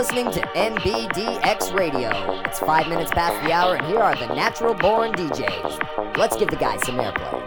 Listening to NBDX Radio. It's five minutes past the hour, and here are the natural born DJs. Let's give the guys some airplay.